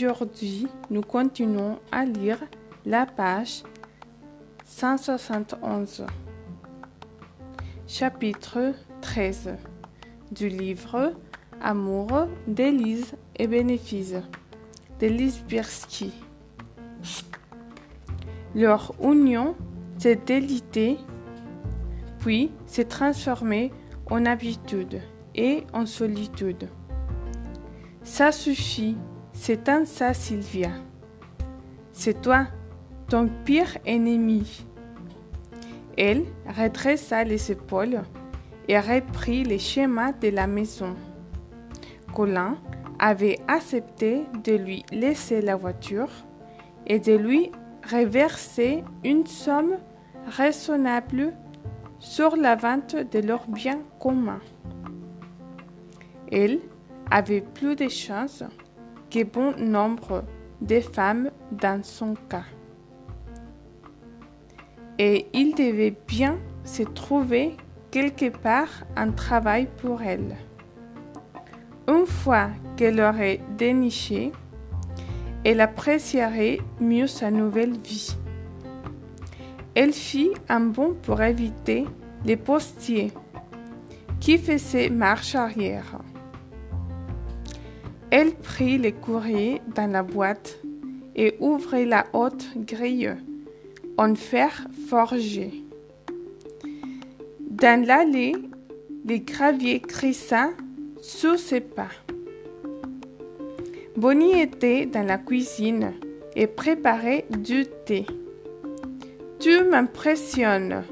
Aujourd'hui, nous continuons à lire la page 171, chapitre 13 du livre Amour d'Élise et bénéfices d'Élise Birsky. Leur union s'est délitée, puis s'est transformée en habitude et en solitude. Ça suffit, c'est un ça, Sylvia. C'est toi, ton pire ennemi. Elle redressa les épaules et reprit les schémas de la maison. Colin avait accepté de lui laisser la voiture et de lui reverser une somme raisonnable sur la vente de leurs biens communs. Elle avait plus de chances que bon nombre de femmes dans son cas. Et il devait bien se trouver quelque part un travail pour elle. Une fois qu'elle aurait déniché, elle apprécierait mieux sa nouvelle vie. Elle fit un bond pour éviter les postiers qui faisaient marche arrière. Elle prit les courriers dans la boîte et ouvrit la haute grille en fer forgé. Dans l'allée, les graviers crissa sous ses pas. Bonnie était dans la cuisine et préparait du thé. Tu m'impressionnes.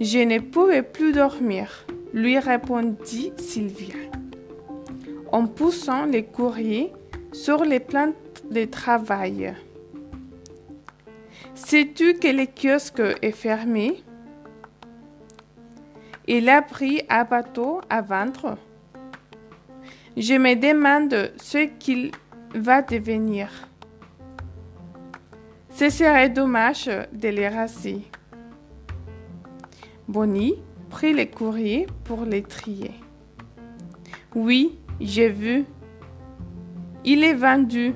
Je ne pouvais plus dormir, lui répondit Sylvia, en poussant les courriers sur les plantes de travail. Sais-tu que le kiosque est fermé? Il a pris un bateau à vendre. Je me demande ce qu'il va devenir. Ce serait dommage de les raser. Bonnie prit les courriers pour les trier. Oui, j'ai vu. Il est vendu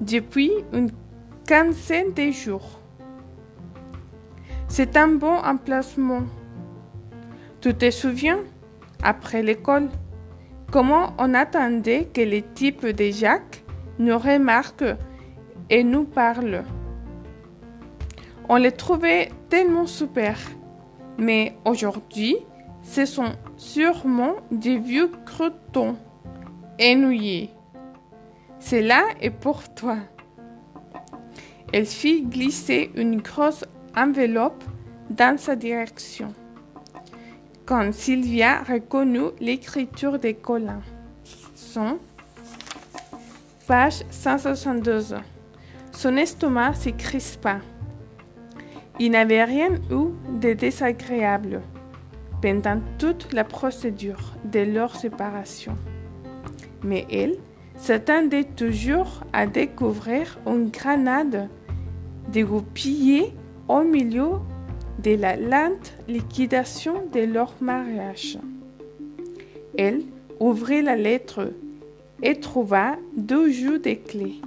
depuis une quinzaine de jours. C'est un bon emplacement. Tu te souviens, après l'école, comment on attendait que les types de Jacques nous remarquent et nous parlent On les trouvait tellement super. Mais aujourd'hui, ce sont sûrement des vieux croutons ennuyés. Cela est pour toi. Elle fit glisser une grosse enveloppe dans sa direction. Quand Sylvia reconnut l'écriture des Colin, son page 162, son estomac se crispa. Il n'avait rien eu de désagréable pendant toute la procédure de leur séparation. Mais elle s'attendait toujours à découvrir une grenade dégoupillée au milieu de la lente liquidation de leur mariage. Elle ouvrit la lettre et trouva deux jeux de clés,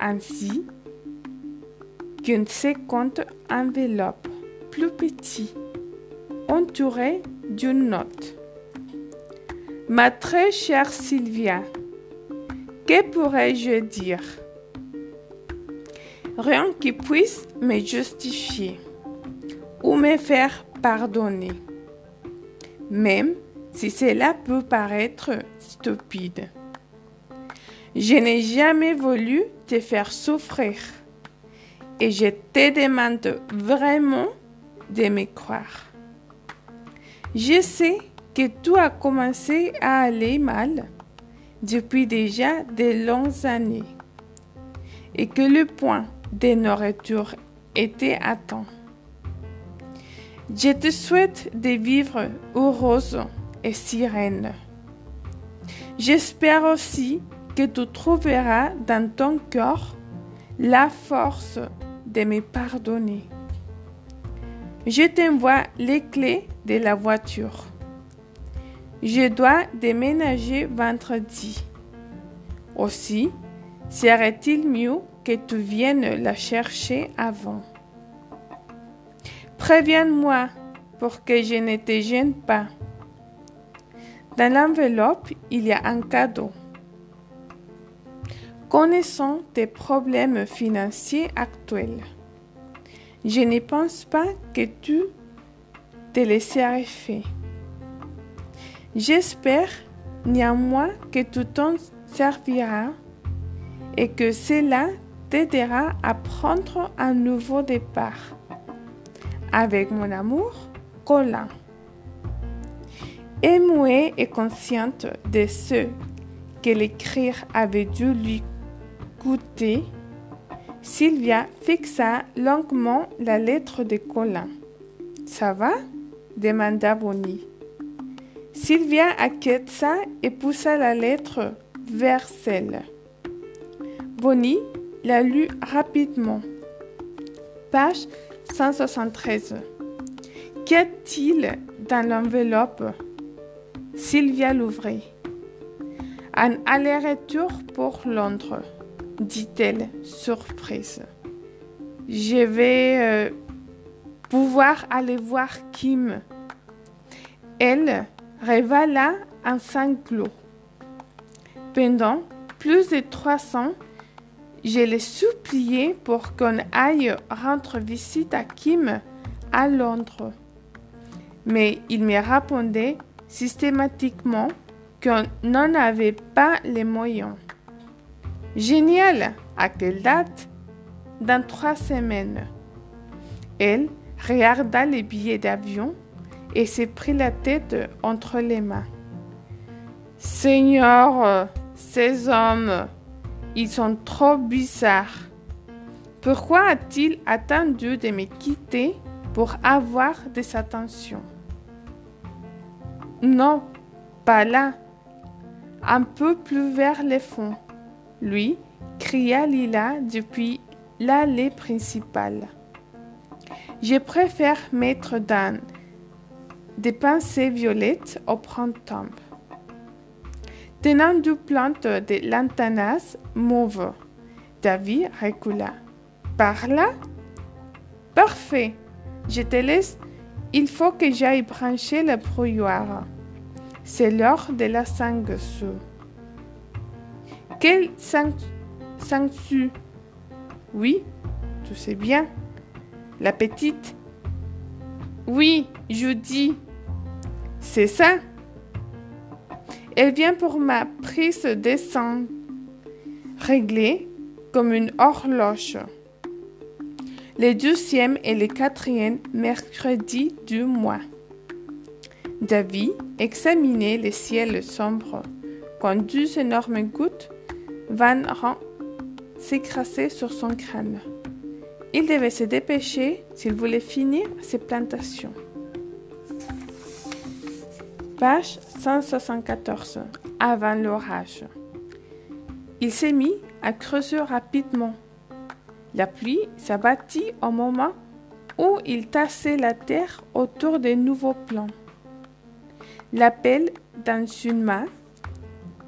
ainsi qu'une seconde enveloppe plus petite, entourée d'une note. Ma très chère Sylvia, que pourrais-je dire? Rien qui puisse me justifier ou me faire pardonner, même si cela peut paraître stupide. Je n'ai jamais voulu te faire souffrir et je te demande vraiment de me croire. Je sais que tout a commencé à aller mal depuis déjà de longues années et que le point de nourriture était atteint. Je te souhaite de vivre heureuse et sereine. J'espère aussi que tu trouveras dans ton cœur la force de me pardonner. Je t'envoie les clés de la voiture. Je dois déménager vendredi. Aussi, serait-il mieux que tu viennes la chercher avant? Préviens-moi pour que je ne te gêne pas. Dans l'enveloppe, il y a un cadeau. Connaissant tes problèmes financiers actuels, je ne pense pas que tu te laisserais faire. J'espère néanmoins que tu t'en serviras et que cela t'aidera à prendre un nouveau départ. Avec mon amour, Colin. Émouée et consciente de ce que l'écrire avait dû lui coûter, Sylvia fixa longuement la lettre de Colin. Ça va? demanda Bonnie. Sylvia acquiesça et poussa la lettre vers celle. Bonnie la lut rapidement. Page 173. Qu'y a-t-il dans l'enveloppe? Sylvia l'ouvrit. Un aller-retour pour Londres, dit-elle, surprise. Je vais euh, pouvoir aller voir Kim. Elle révéla un sanglot. Pendant plus de trois ans, je l'ai supplié pour qu'on aille rendre visite à Kim à Londres. Mais il me répondait systématiquement qu'on n'en avait pas les moyens. Génial! À quelle date? Dans trois semaines. Elle regarda les billets d'avion et s'est pris la tête entre les mains. Seigneur, ces hommes, ils sont trop bizarres. Pourquoi a-t-il attendu de me quitter pour avoir des attentions? Non, pas là. Un peu plus vers le fond. Lui, cria Lila depuis l'allée principale. Je préfère mettre dans des pensées violettes au printemps. Tenant deux plantes de lantanas mauve, David recula. Par là? Parfait. Je te laisse. Il faut que j'aille brancher le brouillard. C'est l'heure de la sanguesue. Quelle sanguesue Oui, tu sais bien. La petite Oui, je dis. C'est ça. Elle vient pour ma prise de sang, réglée comme une horloge. Le deuxième et le quatrième mercredi du mois. David examinait le ciel sombre quand deux énormes gouttes vinrent s'écraser sur son crâne. Il devait se dépêcher s'il voulait finir ses plantations. Page 174. Avant l'orage. Il s'est mis à creuser rapidement. La pluie s'abattit au moment où il tassait la terre autour des nouveaux plants l'appel dans une main.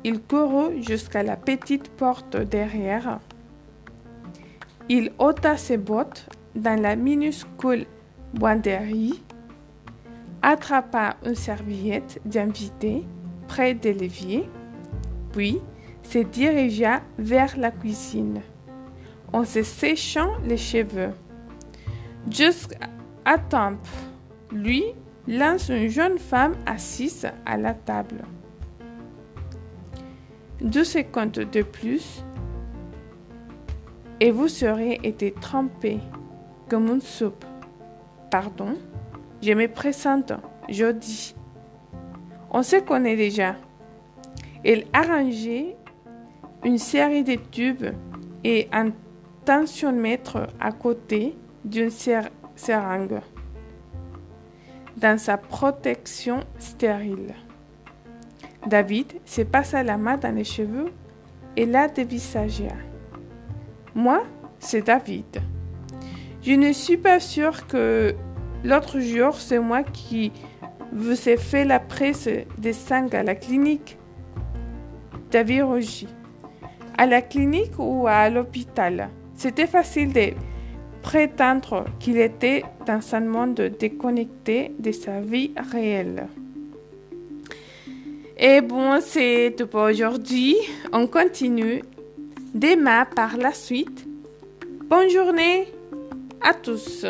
Il courut jusqu'à la petite porte derrière. Il ôta ses bottes dans la minuscule boinderie, attrapa une serviette d'invité près de l'évier, puis se dirigea vers la cuisine en se séchant les cheveux. Jusqu'à temps, lui lance une jeune femme assise à la table. Deux secondes de plus et vous serez été trempé comme une soupe. Pardon, je me présente, Jody. On se connaît déjà. Il arrangeait une série de tubes et un tensiomètre à côté d'une seringue dans sa protection stérile. David se passa la main dans les cheveux et la dévisagea. Moi, c'est David. Je ne suis pas sûre que l'autre jour, c'est moi qui vous ai fait la presse des sangs à la clinique. David rougit. À la clinique ou à l'hôpital, c'était facile de prétendre qu'il était dans un monde déconnecté de sa vie réelle. Et bon, c'est tout pour aujourd'hui. On continue demain par la suite. Bonne journée à tous.